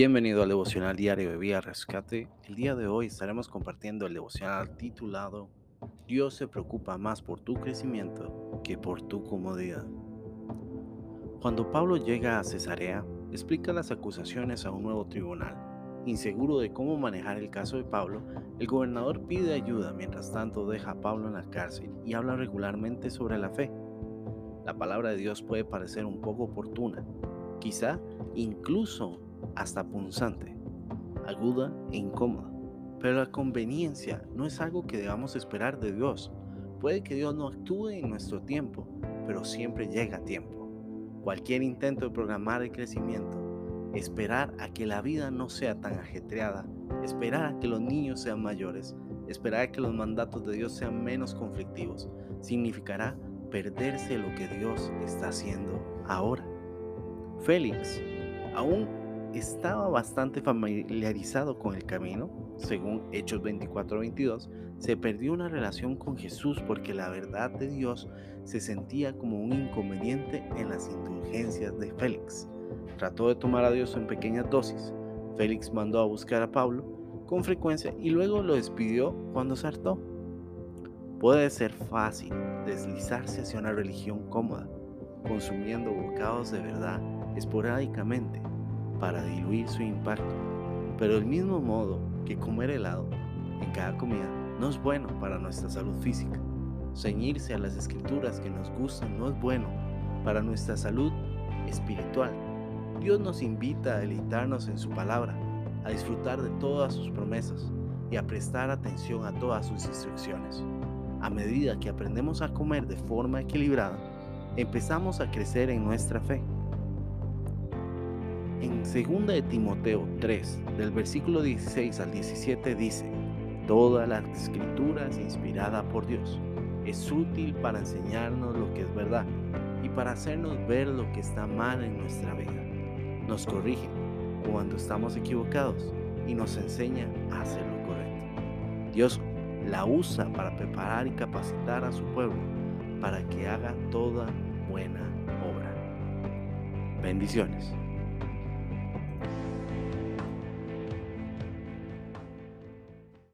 Bienvenido al devocional diario de Vía Rescate. El día de hoy estaremos compartiendo el devocional titulado Dios se preocupa más por tu crecimiento que por tu comodidad. Cuando Pablo llega a Cesarea, explica las acusaciones a un nuevo tribunal. Inseguro de cómo manejar el caso de Pablo, el gobernador pide ayuda mientras tanto deja a Pablo en la cárcel y habla regularmente sobre la fe. La palabra de Dios puede parecer un poco oportuna, quizá incluso hasta punzante, aguda e incómoda. Pero la conveniencia no es algo que debamos esperar de Dios. Puede que Dios no actúe en nuestro tiempo, pero siempre llega a tiempo. Cualquier intento de programar el crecimiento, esperar a que la vida no sea tan ajetreada, esperar a que los niños sean mayores, esperar a que los mandatos de Dios sean menos conflictivos, significará perderse lo que Dios está haciendo ahora. Félix, aún estaba bastante familiarizado con el camino, según Hechos 24-22, se perdió una relación con Jesús porque la verdad de Dios se sentía como un inconveniente en las indulgencias de Félix. Trató de tomar a Dios en pequeñas dosis. Félix mandó a buscar a Pablo con frecuencia y luego lo despidió cuando se hartó. Puede ser fácil deslizarse hacia una religión cómoda, consumiendo bocados de verdad esporádicamente para diluir su impacto. Pero del mismo modo que comer helado en cada comida no es bueno para nuestra salud física. Ceñirse a las escrituras que nos gustan no es bueno para nuestra salud espiritual. Dios nos invita a deleitarnos en su palabra, a disfrutar de todas sus promesas y a prestar atención a todas sus instrucciones. A medida que aprendemos a comer de forma equilibrada, empezamos a crecer en nuestra fe en 2 de Timoteo 3, del versículo 16 al 17 dice, Toda la escritura es inspirada por Dios. Es útil para enseñarnos lo que es verdad y para hacernos ver lo que está mal en nuestra vida. Nos corrige cuando estamos equivocados y nos enseña a hacer lo correcto. Dios la usa para preparar y capacitar a su pueblo para que haga toda buena obra. Bendiciones.